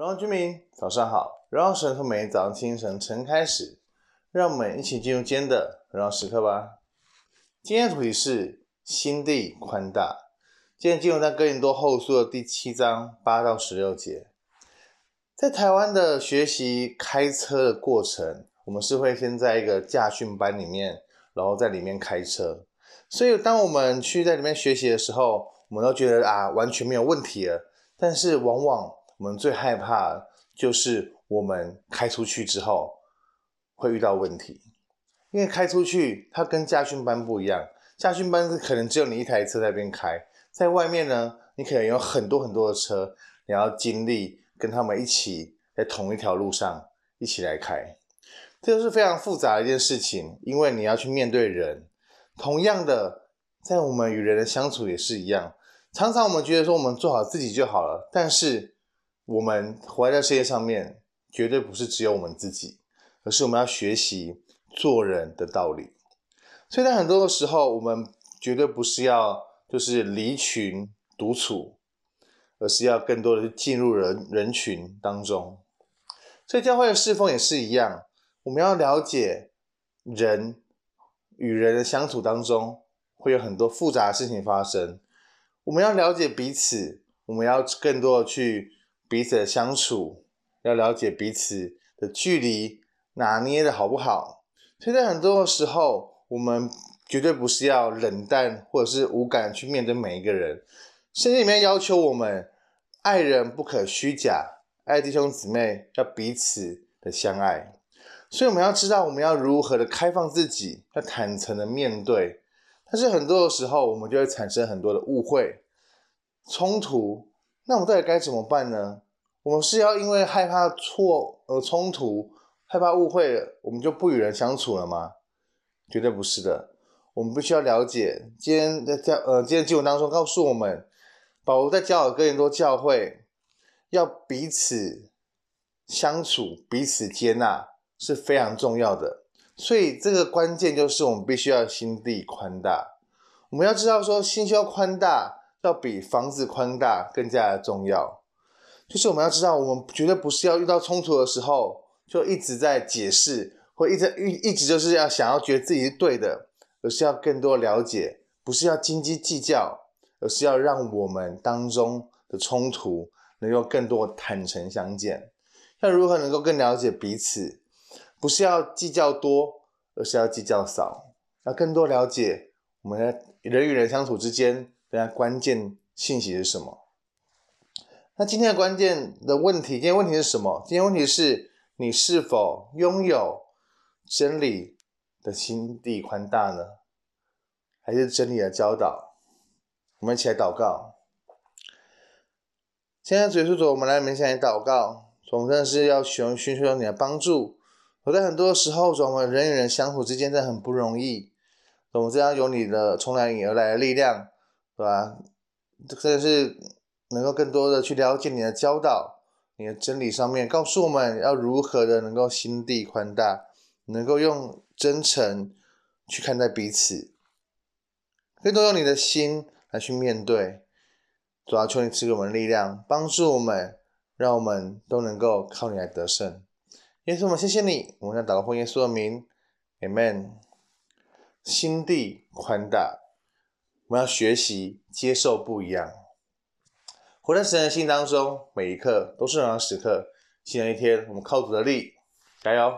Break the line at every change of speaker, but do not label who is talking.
荣耀居民，早上好！荣耀神从每天早上清晨晨开始，让我们一起进入今天的荣耀时刻吧。今天的主题是心地宽大。今天进入在哥林多后书的第七章八到十六节。在台湾的学习开车的过程，我们是会先在一个驾训班里面，然后在里面开车。所以当我们去在里面学习的时候，我们都觉得啊，完全没有问题了。但是往往我们最害怕就是我们开出去之后会遇到问题，因为开出去它跟驾训班不一样，驾训班是可能只有你一台车在那边开，在外面呢，你可能有很多很多的车，你要经历跟他们一起在同一条路上一起来开，这就是非常复杂的一件事情，因为你要去面对人，同样的，在我们与人的相处也是一样，常常我们觉得说我们做好自己就好了，但是。我们活在世界上面，绝对不是只有我们自己，而是我们要学习做人的道理。所以在很多的时候，我们绝对不是要就是离群独处，而是要更多的去进入人人群当中。所以教会的侍奉也是一样，我们要了解人与人的相处当中会有很多复杂的事情发生，我们要了解彼此，我们要更多的去。彼此的相处，要了解彼此的距离拿捏的好不好。所以在很多的时候，我们绝对不是要冷淡或者是无感去面对每一个人。圣经里面要求我们爱人不可虚假，爱弟兄姊妹要彼此的相爱。所以我们要知道我们要如何的开放自己，要坦诚的面对。但是很多的时候，我们就会产生很多的误会、冲突。那我们到底该怎么办呢？我们是要因为害怕错而冲突，害怕误会，我们就不与人相处了吗？绝对不是的。我们必须要了解，今天在教呃，今天经文当中告诉我们，保罗在教导哥林多教会，要彼此相处、彼此接纳是非常重要的。所以这个关键就是我们必须要心地宽大。我们要知道说，心胸宽大。要比房子宽大更加的重要，就是我们要知道，我们绝对不是要遇到冲突的时候就一直在解释，或一直一一直就是要想要觉得自己是对的，而是要更多了解，不是要斤斤计较，而是要让我们当中的冲突能够更多坦诚相见。要如何能够更了解彼此？不是要计较多，而是要计较少，要更多了解我们的人与人相处之间。等下，关键信息是什么？那今天的关键的问题，今天问题是什么？今天问题是你是否拥有真理的心地宽大呢？还是真理的教导？我们一起来祷告。现在，主耶稣主，我们来面前来祷告，总真的是要寻寻求你的帮助。我在很多时候，我们人与人相处之间真的很不容易。我们这样有你的从哪里而来的力量。对吧？真的是能够更多的去了解你的教导，你的真理上面告诉我们要如何的能够心地宽大，能够用真诚去看待彼此，更多用你的心来去面对。主要求你赐给我们力量，帮助我们，让我们都能够靠你来得胜。耶稣，我们谢谢你，我们要祷告奉耶稣的名，Amen。心地宽大。我们要学习接受不一样，活在神的心当中，每一刻都是荣耀时刻。新的一天，我们靠主的力，加油！